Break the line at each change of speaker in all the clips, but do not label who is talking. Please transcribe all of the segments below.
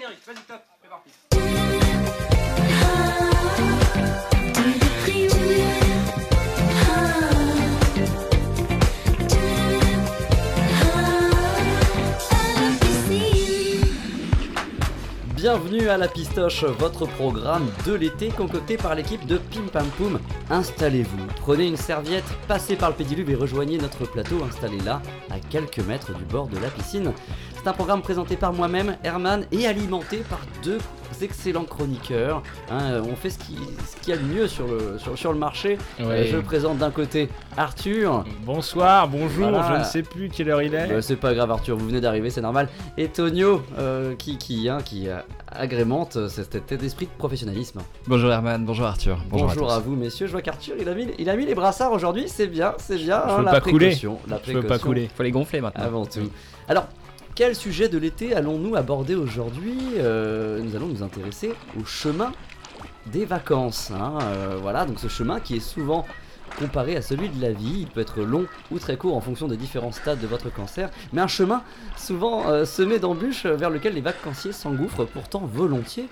vas-y, top.
Bienvenue à la Pistoche, votre programme de l'été concocté par l'équipe de Pim Pam Poum. Installez-vous, prenez une serviette, passez par le pédiluve et rejoignez notre plateau installé là, à quelques mètres du bord de la piscine. C'est un programme présenté par moi-même, Herman, et alimenté par deux excellents chroniqueurs. Hein, on fait ce qui- ce qu'il y a de mieux sur le, sur, sur le marché.
Ouais.
Euh, je présente d'un côté Arthur.
Bonsoir, bonjour,
Voilà.
je ne sais plus quelle heure il est.
Bah, c'est pas grave Arthur, vous venez d'arriver, c'est normal. Et Tonio euh, qui, qui, hein, qui euh, agrémente euh, cet état d'esprit de professionnalisme.
Bonjour Herman, bonjour Arthur.
Bonjour,
Bonjour,
à, vous messieurs, je vois qu'Arthur il a mis, il a mis les brassards aujourd'hui, c'est bien, c'est bien.
Je
hein,
veux
la
pas couler.
précaution, La
Je veux pas
précaution
couler.
Faut les gonfler maintenant.
Avant tout. Alors, quel sujet de l'été allons-nous aborder aujourd'hui Euh, Nous allons nous intéresser au chemin des vacances. hein. Euh, voilà, donc ce chemin qui est souvent comparé à celui de la vie. Il peut être long ou très court en fonction des différents stades de votre cancer, mais un chemin souvent euh, semé d'embûches vers lequel les vacanciers s'engouffrent pourtant volontiers.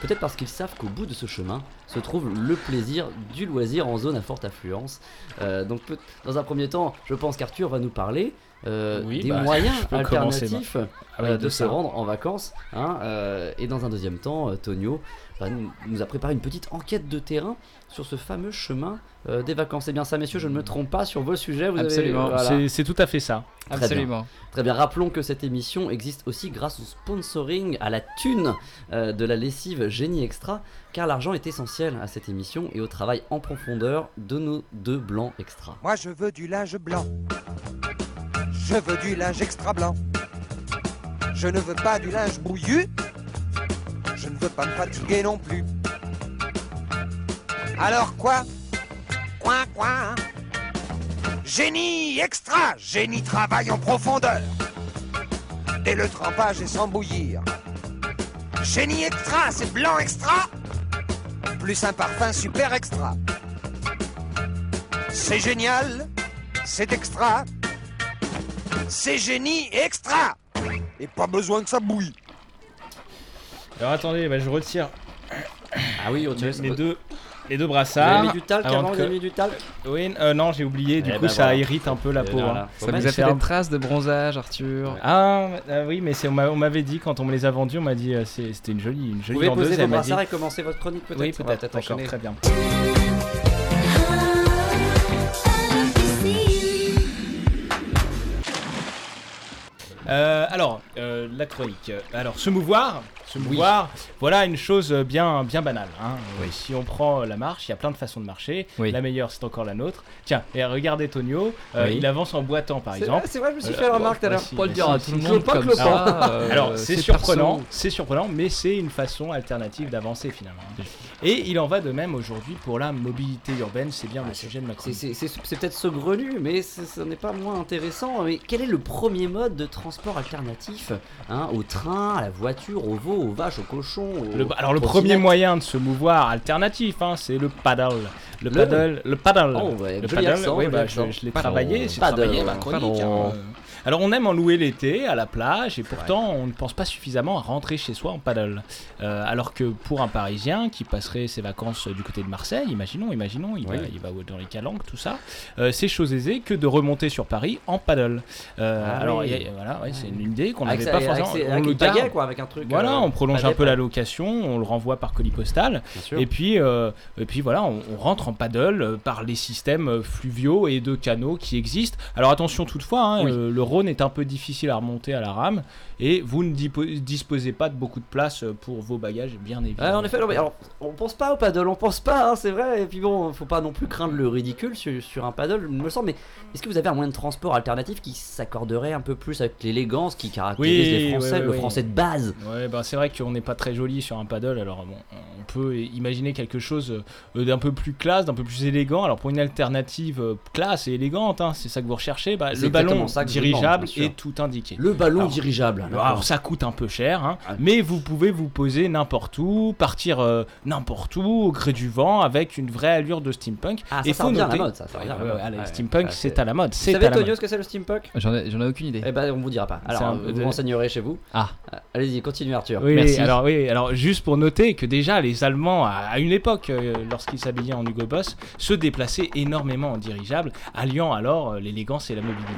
Peut-être parce qu'ils savent qu'au bout de ce chemin se trouve le plaisir du loisir en zone à forte affluence. Donc dans un premier temps, je pense qu'Arthur va nous parler euh,
Oui,
des
bah,
moyens alternatifs
Ah
euh,
de
de se rendre en vacances. hein, euh, et dans un deuxième temps, euh, Tonio va nous, nous a préparé une petite enquête de terrain sur ce fameux chemin euh, des vacances. C'est bien ça, messieurs, je ne me trompe pas sur vos sujets. Vous
Absolument.
voilà.
C'est- tout à fait ça.
Très bien.
Absolument.
Très bien, rappelons que cette émission existe aussi grâce au sponsoring, à la thune euh, de la lessive Génie Extra, car l'argent est essentiel à cette émission et au travail en profondeur de nos deux blancs extra.
Moi je veux du linge blanc. Je veux du linge extra blanc. Je ne veux pas du linge bouillu. Je ne veux pas me fatiguer non plus. Alors quoi? Coin coin. Génie extra. Génie travaille en profondeur. Dès le trempage et sans bouillir. Génie extra, c'est blanc extra. Plus un parfum super extra. C'est génial, c'est extra, c'est génie extra. Et pas besoin que ça bouille.
Alors attendez, bah, je retire
Ah oui, on
les, les deux, les deux
Vous avez
brassards.
mis du talc
avant
avant,
que-
vous avez mis du talc
Oui, euh, non, j'ai oublié, du
Eh
coup
ben
ça
voilà.
irrite un peu la
Et
peau.
voilà.
hein.
Ça vous a fait des traces de bronzage, Arthur.
Ah, ah oui, mais on m'a- on m'avait dit quand on me les a vendus, on m'a dit euh, c'était une jolie, une
Vous
jolie
pouvez poser vos
dit-
brassards et commencer votre chronique peut-être
Oui, peut-être, d'accord,
enchaîner.
très bien. Alors, euh, la chronique. Alors, se mouvoir, se mouvoir, voilà une chose bien, bien banale. hein. Euh, Si on prend la marche, il y a plein de façons de marcher.
Oui.
La meilleure, c'est encore la nôtre. Tiens, et regardez Tonio, euh,
Oui.
il avance en boitant par exemple.
c'est vrai, je me suis
Euh,
fait la remarque tout à l'heure.
Pas
que
euh,
Alors, c'est surprenant, c'est surprenant, mais c'est une façon alternative d'avancer finalement. Et il en va de même aujourd'hui pour la mobilité urbaine, c'est bien le sujet de ma
C'est- peut-être saugrenu, mais ce n'est pas moins intéressant. Mais quel est le premier mode de transport alternatif hein, Au train, à la voiture, au veau, aux vaches, aux cochons aux
Le- alors le premier moyen de se mouvoir alternatif, hein, c'est le paddle. Le
Le-
paddle, le paddle.
Oh, ouais,
le paddle,
accent,
oui, bah, je, je l'ai travaillé,
Paddle.
travaillé ma chronique. Hein. Alors on aime en louer l'été à la plage et pourtant on ne pense pas suffisamment à rentrer chez soi en paddle. Euh, alors que pour un Parisien qui passerait ses vacances du côté de Marseille, imaginons, imaginons, il,
Oui.
va, il va dans les calanques, tout ça, euh, c'est chose aisée que de remonter sur Paris en paddle. Euh,
Ah
alors
oui.
a- voilà, ouais, c'est une idée qu'on n'avait pas forcément. on
avec
le garde.
quoi, avec un truc.
Voilà, on prolonge un peu la location, on le renvoie par colis postal. Et puis, et puis voilà, on, on rentre en paddle par les systèmes fluviaux et de canaux qui existent. Alors attention toutefois, hein,
Oui.
euh, le Rhône est un peu difficile à remonter à la rame et vous ne disposez pas de beaucoup de place euh, pour vos bagages, bien évidemment.
en effet, non, mais alors, on pense pas au paddle, on pense pas, hein, c'est vrai. Et puis bon, faut pas non plus craindre le ridicule sur, sur un paddle, me semble. Mais est-ce que vous avez un moyen de transport alternatif qui s'accorderait un peu plus avec l'élégance qui caractérise
Oui,
les Français,
ouais,
le
ouais,
français de base?
Ouais, bah, c'est vrai qu'on n'est pas très joli sur un paddle, alors bon, on peut imaginer quelque chose euh, d'un peu plus classe, d'un peu plus élégant. Alors pour une alternative euh, classe et élégante, hein, c'est ça que vous recherchez, bah, le ballon
ça vous
dirigeable est tout indiqué.
Le ballon
Alors,
dirigeable.
Alors,
d'accord.
ça coûte un peu cher, hein,
Ah.
mais vous pouvez vous poser n'importe où, partir euh, n'importe où au gré du vent avec une vraie allure de steampunk.
Ah, ça,
Et
ça
faut
revient à la
noter-
mode, ça, ça la
Ouais, allez,
Ouais,
steampunk,
ouais,
c'est à la mode.
Vous
C'est
savez,
à la
Tonio,
mode.
ce que c'est le steampunk?
J'en ai, ai aucune idée.
Eh ben, on vous dira. pas.
C'est
Alors,
un
euh, vous
de-
renseignerez chez vous.
Ah.
Euh, Allez-y, continue Arthur.
Oui,
Merci.
alors oui, alors juste pour noter que déjà les Allemands, à une époque, euh, lorsqu'ils s'habillaient en Hugo Boss, se déplaçaient énormément en dirigeable, alliant alors l'élégance et la mobilité.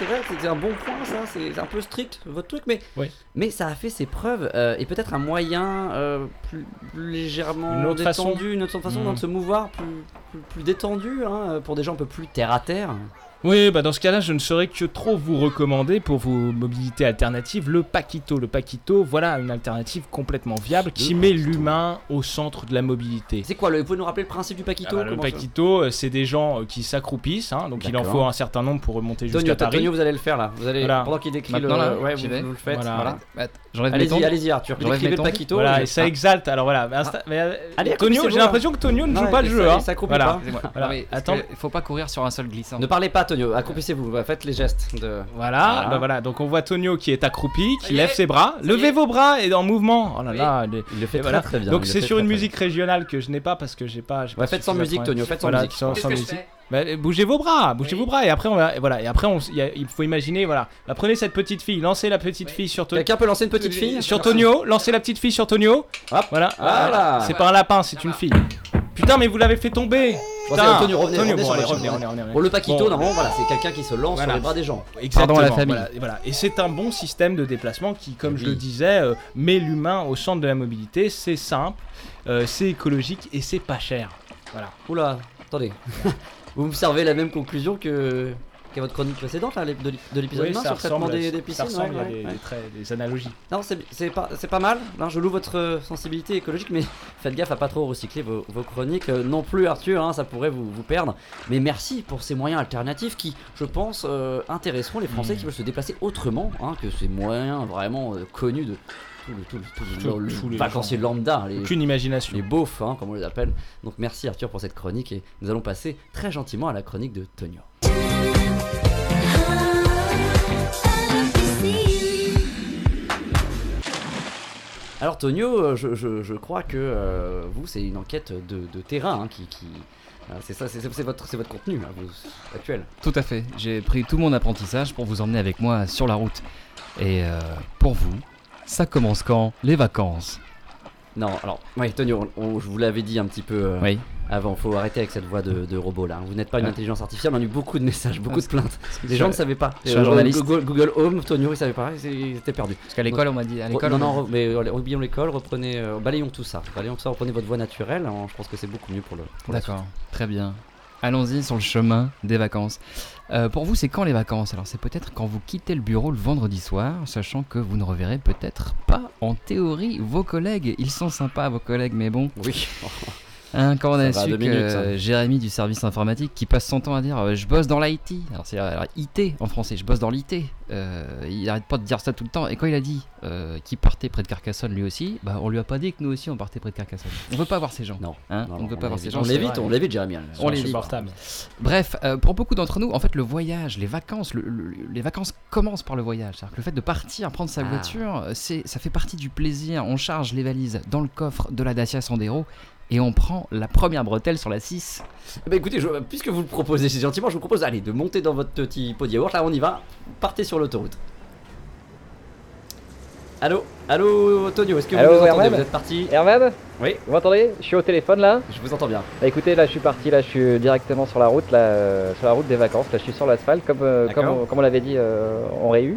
C'est vrai, c'est un bon point ça, c'est un peu strict votre truc, mais,
Oui.
mais ça a fait ses preuves euh, et peut-être un moyen euh, plus, plus légèrement
Une autre façon.
détendu, une autre façon de se mouvoir, plus, plus, plus détendu hein, pour des gens un peu plus terre à terre.
Oui, bah dans ce cas-là, je ne saurais que trop vous recommander pour vos mobilités alternatives le Paquito. Le Paquito, voilà une alternative complètement viable qui met l'humain au centre de la mobilité.
C'est quoi, le, vous pouvez nous rappeler le principe du
Ah
Paquito
bah, le
comment ça-
Paquito, euh, c'est des gens euh, qui s'accroupissent, hein, donc il en
D'accord.
faut un certain nombre pour remonter
Tonio,
jusqu'à Paris.
Tonio, vous allez le faire là. Vous allez,
Voilà.
pendant qu'il décrit
Maintenant,
le,
là,
ouais,
j'y
vous,
vais.
vous le faites.
Voilà.
Voilà.
Attends, J'enlève mes
Allez-y,
tongs.
allez-y Arthur.
J'enlève
Décrivez
mes
le
tongs.
Paquito.
Voilà,
et-
ça
Ah,
exalte. Alors voilà, mais insta- mais, euh,
Allez,
Tonio,
accroupissez-vous,
j'ai
là.
l'impression que Tonio ne joue pas le jeu. hein.
ça accroupit
Voilà.
pas.
Excusez-moi.
Voilà.
Non, mais parce
Attends.
que faut pas courir sur un sol glissant.
Ne parlez pas Tonio, accroupissez-vous, faites les gestes de...
Voilà,
Voilà.
bah voilà, donc on voit Tonio qui est accroupi, qui lève ses bras, levez vos bras et en mouvement. Oh là
Oui.
là, il
le fait très
voilà.
très bien.
Donc c'est sur
très,
une
très
musique régionale que je n'ai pas parce que j'ai pas. j'ai
bien. Ouais,
pas
faites sans musique Tonio, faites sans
Voilà,
musique.
sans, sans musique. Bah, euh, bougez vos bras, bougez vos bras et après on va, voilà et après on, il y a- il faut imaginer voilà. Bah, prenez cette petite fille, lancez la petite fille sur Tonio.
Quelqu'un peut lancer une petite fille
Sur Tonio, lancez la petite fille sur Tonio.
Hop.
Voilà.
Voilà.
C'est pas un lapin, c'est une fille. Putain, mais vous l'avez fait tomber.
Bon,
Putain.
revenez,
Tonio,
revenez
bon, allez, revenez, revenez, revenez.
Le Paquito,
Bon.
normalement, voilà, c'est quelqu'un qui se lance
Voilà.
sur les bras des gens.
Exactement,
Pardon à la famille.
Voilà, et voilà. Et c'est un bon système de déplacement qui, comme je le disais, euh, met l'humain au centre de la mobilité. C'est simple, euh, c'est écologique et c'est pas cher. Voilà.
Oula, attendez. Vous me servez la même conclusion que qu'à votre chronique précédente là, de l'ép- de l'épisode
Oui,
1
ça
sur le traitement des, des
ça
piscines.
ressemble,
ouais,
il y a
ouais,
des,
ouais.
des traits- des analogies.
Non, c'est pas, pas mal. Non, je loue votre euh, sensibilité écologique, mais faites gaffe à pas trop recycler vos, vos chroniques. euh, non plus, Arthur, hein, ça pourrait vous, vous perdre. Mais merci pour ces moyens alternatifs qui, je pense, euh, intéresseront les Français
Mm.
qui veulent se déplacer autrement hein, que ces moyens vraiment euh, connus de tout le, tout le, tout vacancier lambda. Les,
Aucune imagination.
les beaufs, hein, comme on les appelle. Donc merci Arthur pour cette chronique et nous allons passer très gentiment à la chronique de Tonio. Alors Tonio, euh, je, je- crois que euh, vous, c'est une enquête de, terrain hein, qui... qui- euh, c'est ça, c'est votre, votre contenu hein, vous, actuel.
Tout à fait. J'ai pris tout mon apprentissage pour vous emmener avec moi sur la route. Et pour vous, ça commence quand? Les vacances.
Non, alors, oui, Tonio, on- on- je vous l'avais dit un petit peu euh,
Oui.
avant, faut arrêter avec cette voix de, de robot là. Vous n'êtes pas une intelligence artificielle, on a eu beaucoup de messages, beaucoup
Ah,
de plaintes. Les gens ne savaient pas.
je suis un
Euh,
journaliste.
Google, Google Home, Tonio, il savait pas, ils étaient perdus.
Parce qu'à l'école, on m'a dit. À l'école,
non, non, mais euh, oublions l'école, reprenez, euh, balayons tout ça. Balayons tout ça, reprenez votre voix naturelle. hein, je pense que c'est beaucoup mieux pour le. pour
D'accord, très bien. Allons-y sur le chemin des vacances. Euh, pour vous, c'est quand les vacances? Alors, c'est peut-être quand vous quittez le bureau le vendredi soir, sachant que vous ne reverrez peut-être pas, en théorie, vos collègues. Ils sont sympas, vos collègues, mais bon.
Oui.
Hein, quand on a su
deux
que
minutes,
Jérémy du service informatique qui passe son temps à dire euh, je bosse dans l'IT, alors c'est IT en français, je bosse dans l'IT, euh, il arrête pas de dire ça tout le temps. Et quand il a dit euh, qu'il partait près de Carcassonne lui aussi, bah on lui a pas dit que nous aussi on partait près de Carcassone. On veut pas voir ces gens.
Non.
Hein,
Non,
on ne veut pas voir ces gens.
On l'évite, on l'évite, Jérémy.
On
insupportable.
Bref, euh, pour beaucoup d'entre nous, en fait, le voyage, les vacances, le- le- les vacances commencent par le voyage. C'est-à-dire que le fait de partir, prendre sa
Ah.
voiture, c'est, ça fait partie du plaisir. On charge les valises dans le coffre de la Dacia Sandero et on prend la première bretelle sur la 6.
Bah écoutez, je- puisque vous le proposez si gentiment, je vous propose allez, de monter dans votre petit pot de yaourt. Là, on y va. Partez sur l'autoroute. Allô? Allô, Tonio, est-ce que
Allô,
vous nous entendez?
Herman
Vous êtes parti?
Herman
Oui.
Vous m'entendez? Je suis au téléphone là.
Je vous entends bien.
Bah écoutez, là je suis parti, là je suis directement sur la route, là, euh, sur la route des vacances. Là je suis sur l'asphalte, comme, euh,
D'accord.
comme, on- comme on l'avait dit euh, en réu.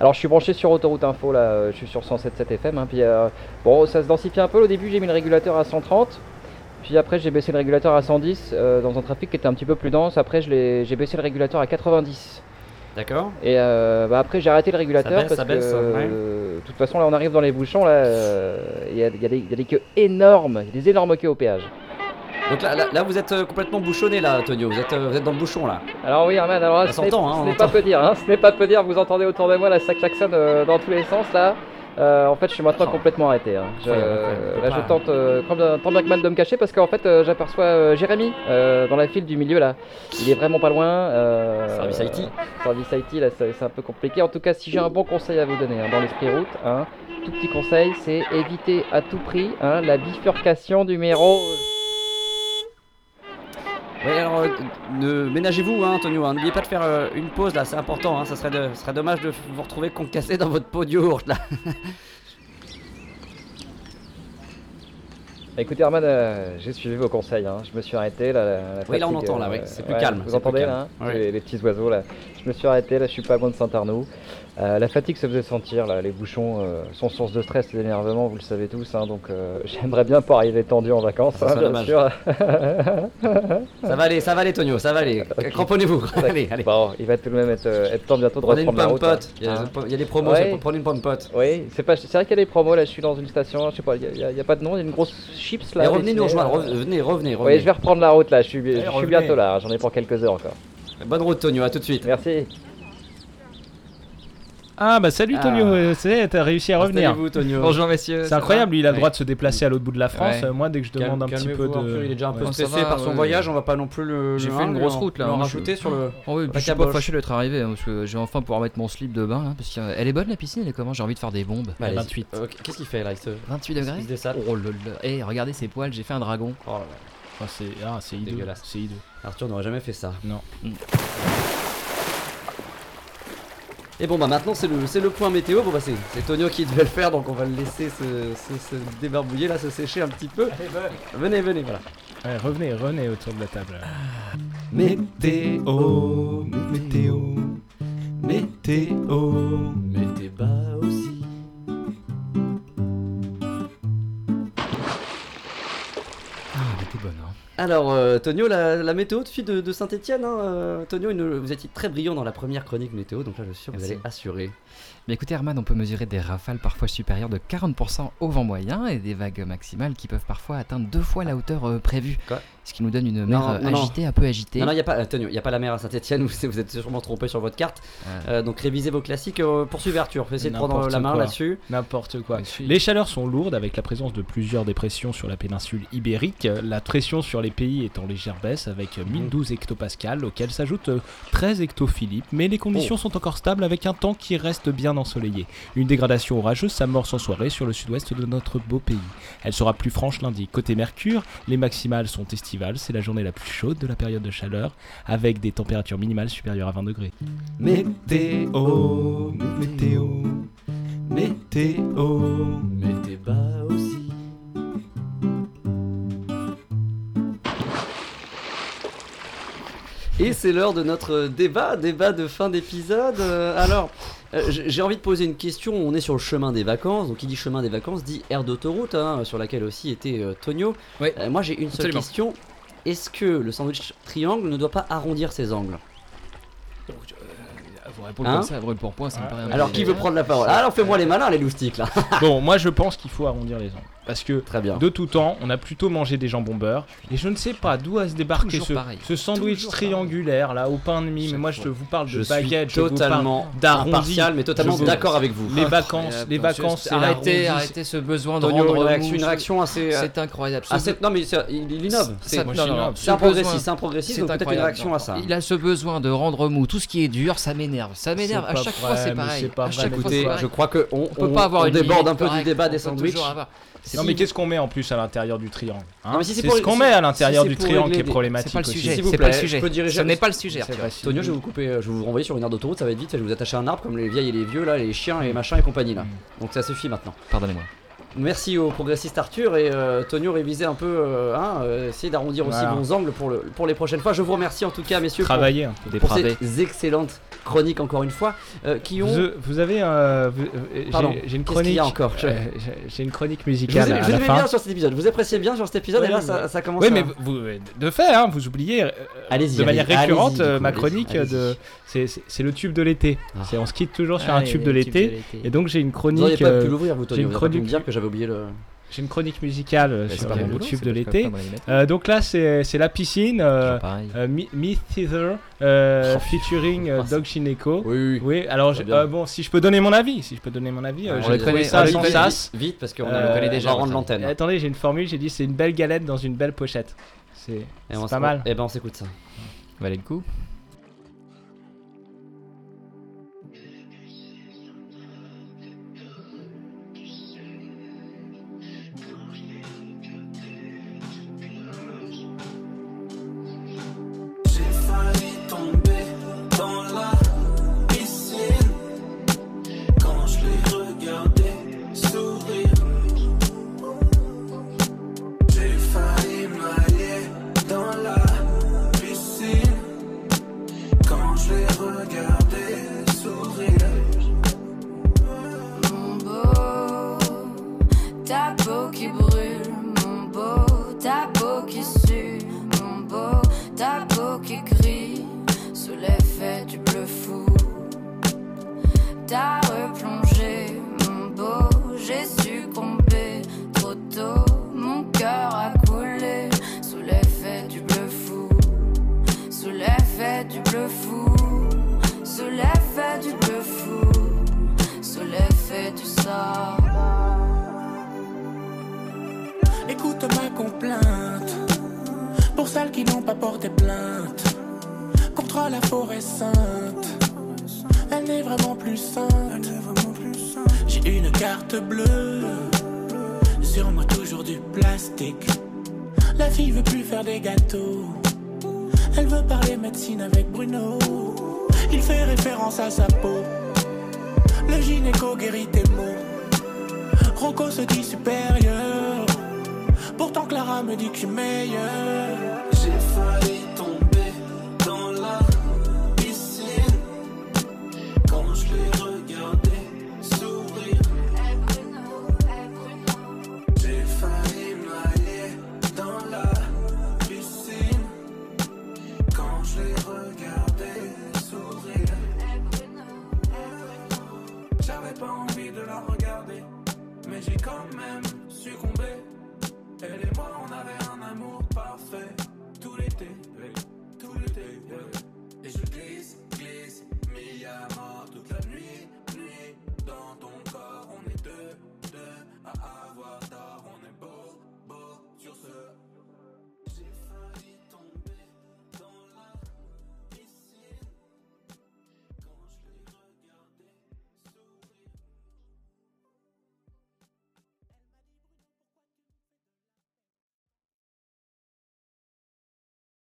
Alors je suis branché sur Autoroute Info, là, euh, je suis sur 107.7 FM. hein, puis euh, bon, ça se densifie un peu. Au début j'ai mis le régulateur à 130. Puis après j'ai baissé le régulateur à 110 euh, dans un trafic qui était un petit peu plus dense. Après j'ai baissé le régulateur à 90.
D'accord
Et euh, bah, après j'ai arrêté le régulateur
baisse,
parce
ça baisse,
que
ouais.
de toute façon là on arrive dans les bouchons là, il y, a, il y a des- il y a des queues énormes, il y a des énormes queues au péage.
Donc là, là, là, vous êtes euh, complètement bouchonné là, Tonio. Vous êtes, euh, vous êtes dans le bouchon là.
Alors oui Herman, alors là,
Ça
ce n'est
hein,
pas peu dire, hein, ce n'est pas peu dire, vous entendez autour de moi la sac klaxonne euh, dans tous les sens là. Euh, en fait je suis maintenant
Oh.
complètement arrêté. hein. Je, là je tente euh, tant bien- que mal de me cacher parce qu'en fait euh, j'aperçois Jérémy dans la file du milieu là. Il est vraiment pas loin.
Service IT.
Service IT, là, c'est un peu compliqué. En tout cas, si j'ai un bon conseil à vous donner hein, dans l'esprit route, hein, tout petit conseil, c'est éviter à tout prix la bifurcation numéro.
Oui, alors, euh, ne ménagez-vous, hein, Antonio. hein, N'oubliez pas de faire euh, une pause là, c'est important. Hein, ça, serait de- ça serait dommage de vous retrouver concassé dans votre pot de yaourt là.
Écoutez Herman, euh, j'ai suivi vos conseils, hein. je me suis arrêté là. la- la
Oui, là, on
fatigue,
entend, là,
euh,
oui, c'est plus
ouais,
calme,
Vous
c'est
entendez là hein, les petits oiseaux là. Je me suis arrêté, là je suis pas loin de Saint-Arnaud. Euh, la fatigue se faisait sentir, là. les bouchons euh, sont source de stress et d'énervement, vous le savez tous, hein, donc euh, j'aimerais bien pas arriver tendu en vacances,
Ça
hein,
serait
bien
dommage.
sûr.
Ça va aller, ça va aller, Tonio, ça va aller. Cramponnez-vous. allez, allez.
Bon, il va tout de même être, être temps bientôt de
Prenez une
reprendre la route. hein.
Il y, a-
Hein.
il y a des promos,
Ouais.
c'est- prenez une pomme-pote.
Oui, c'est pas, c'est vrai qu'il y a des promos là. Je suis dans une station, je sais pas, il y, a- il y a pas de nom, il y a une grosse chips là.
Mais revenez nous rejoindre, revenez, revenez,
Oui, je vais reprendre la route là. Je suis, je suis bientôt là. J'en ai pour quelques heures encore.
Bonne route, Tonio, à tout de suite.
Merci.
Ah bah salut
Ah.
Tonio, euh, c'est t'as réussi à revenir.
Installez-vous, Tonio.
Bonjour messieurs.
C'est incroyable, lui il a le
Ouais.
droit de se déplacer à l'autre bout de la France.
Ouais.
Euh, Moi dès que je demande un petit peu de.
peu, Il est déjà un peu
Ouais.
stressé
va,
par son
ouais.
voyage, on va pas non plus le.
J'ai fait une
hein,
grosse
le-
route, là,
le
moi,
rajouter
je-
sur le.
Oh oui, je suis pas fâché d'être arrivé hein, parce que j'ai enfin pouvoir mettre mon slip de bain hein, parce qu'elle est bonne la piscine, elle est comment J'ai envie de faire des bombes.
Bah, allez-y.
28.
Euh, Qu'est-ce qu'il fait là il se...
28
il
degrés Oh là là. Eh, regardez ces poils, j'ai fait un dragon.
Oh là là.
Ah, c'est ah, c'est.
Dégueulasse.
C'est hideux.
Arthur n'aurait jamais fait ça.
Non.
Et bon bah maintenant c'est le, c'est le point météo, bon bah c'est, Tonio qui devait le faire donc on va le laisser se, se, se débarbouiller là, se sécher un petit peu. Venez, venez, voilà.
Ouais, revenez, revenez autour de la table.
Météo,
météo, météo.
Alors euh, Tonio, la, la météo de, de, de Saint-Etienne, hein, euh, Tonio, une- vous étiez très brillant dans la première chronique météo, donc là je suis sûr que vous allez assurer.
Mais écoutez Herman, on peut mesurer des rafales parfois supérieures de 40% au vent moyen et des vagues maximales qui peuvent parfois atteindre deux fois la hauteur euh, prévue.
Quoi
Ce qui nous donne une mer
Non,
euh,
non,
agitée, un peu agitée.
Non, non, il n'y a pas, euh, Tonio, il y a pas la mer à Saint-Etienne, vous, vous êtes sûrement trompé sur votre carte.
Ouais.
Euh, donc révisez vos classiques, euh, poursuivez Arthur, essayez de prendre la main là-dessus.
N'importe quoi. Les chaleurs sont lourdes avec la présence de plusieurs dépressions sur la péninsule ibérique. La pression sur les pays est en légère baisse avec 1012 hectopascales auxquels s'ajoutent euh, 13 hectophilippes. Mais les conditions sont encore stables avec un temps qui reste bien ensoleillé. Une dégradation orageuse s'amorce en soirée sur le sud-ouest de notre beau pays. Elle sera plus franche lundi. Côté Mercure, les maximales sont estivales. C'est la journée la plus chaude de la période de chaleur avec des températures minimales supérieures à 20 degrés.
Météo,
météo, météo.
Bas aussi. Et c'est l'heure de notre débat, débat de fin d'épisode. Euh, alors, euh, j'ai envie de poser une question. On est sur le chemin des vacances, donc qui dit chemin des vacances dit aire d'autoroute, hein, sur laquelle aussi était euh, Tonio.
Oui.
Euh, moi, j'ai une seule
Absolument.
question. Est-ce que le sandwich triangle ne doit pas arrondir ses angles?
Vous
Hein
comme ça, à brûle pour point, ça me paraît un
Alors, qui veut prendre la parole? Alors, fais-moi les malins, les loustiques, là.
Bon, moi je pense qu'il faut arrondir les angles. Parce que
Très bien.
de tout temps, on a plutôt mangé des jambons beurre. Et je ne sais pas d'où a se débarqué ce, sandwich
Toujours
triangulaire là au pain de mie. Mais moi je vous parle de
Je
baguette,
totalement
d'arrondi.
mais totalement d'accord avec vous.
Les vacances, les
Incroyable.
vacances,
arrêtez, arrêtez ce besoin de rendre
une réaction,
mou,
une réaction assez.
C'est incroyable.
Assez- non, mais il, il innove. C'est un progressiste, c'est un progressiste,
C'est
donc peut-être une réaction à ça.
Il a ce besoin de rendre mou tout ce qui est dur, ça m'énerve. Ça m'énerve. À chaque fois, c'est pareil.
Écoutez, je crois qu'on on,
peut pas avoir
on
une
déborde un peu du débat des sandwichs.
Non
Si
mais qu'est-ce qu'on met en plus à l'intérieur du triangle hein
Non, mais si c'est pour-
ce qu'on
si-
met à
si
l'intérieur
c'est
du
pour
triangle qui est problématique.
C'est pas le
aussi.
sujet.
Vous
C'est pas le
je
sujet.
peux diriger
Ce n'est pas le sujet.
Tonio, je vais vous couper, euh, je vais vous renvoyer sur une aire d'autoroute, ça va être vite, je vais vous attacher à un arbre comme les vieilles et les vieux là, les chiens et machin et compagnie là.
Mm.
Donc ça suffit maintenant.
Pardonnez-moi.
Merci au progressiste Arthur et euh, Tonio réviser un peu, euh, hein, euh, essayer d'arrondir aussi
Voilà.
vos angles pour, le, pour les prochaines fois. Je vous remercie en tout cas messieurs pour,
Travailler. un peu.
pour ces excellentes chroniques encore une fois euh, qui ont...
Vous, vous avez euh, j'ai- une
y
chronique.
a encore Je-
euh, j'ai- une chronique
Je vous,
musicale
ai- je vous
la fin.
bien sur cet épisode, vous appréciez bien sur cet épisode et là
mais-
ça, ça commence
Oui,
à...
mais vous, de fait, hein, vous oubliez euh,
Allez-y,
de manière récurrente euh,
coup,
ma chronique de. C'est le tube de l'été.
Ah.
C'est on se quitte toujours sur un tube de l'été. Et donc j'ai une
Vous n'auriez
chronique.
pas
euh,
pu l'ouvrir vous
une
vous
chronique-
dire que j'avais oublié le...
J'ai une chronique musicale euh,
Bah,
sur
c'est pas
le
mon boulot,
tube
c'est
de l'été. Euh, donc là, c'est c'est la piscine. euh, euh, Mi- Myth Theater euh,
Oh,
featuring. Doc Gineco.
Oui, oui.
Oui, alors euh, bon, si je peux donner mon avis, si je peux donner mon avis, euh,
On
j'ai
le
trouvé
connaît-
ça
le
sans sas.
Vite, parce qu'on
Euh,
a-
connaît
on
déjà,
va rendre
votre
l'antenne.
Attendez, j'ai une formule, j'ai dit c'est une belle galette dans une belle pochette. C'est
Et
pas mal.
Eh ben on s'écoute ça.
Valait le coup.
Qui
n'ont pas porté plainte Contre la forêt sainte. Elle n'est vraiment plus sainte. J'ai une carte bleue Sur moi toujours du plastique. La fille veut plus faire des gâteaux. Elle veut parler médecine avec Bruno. Il fait référence à sa peau. Le gynéco guérit tes mots Rocco se dit supérieur. Pourtant Clara me dit que je suis meilleur
J'ai quand même succombé. Elle et moi, on avait un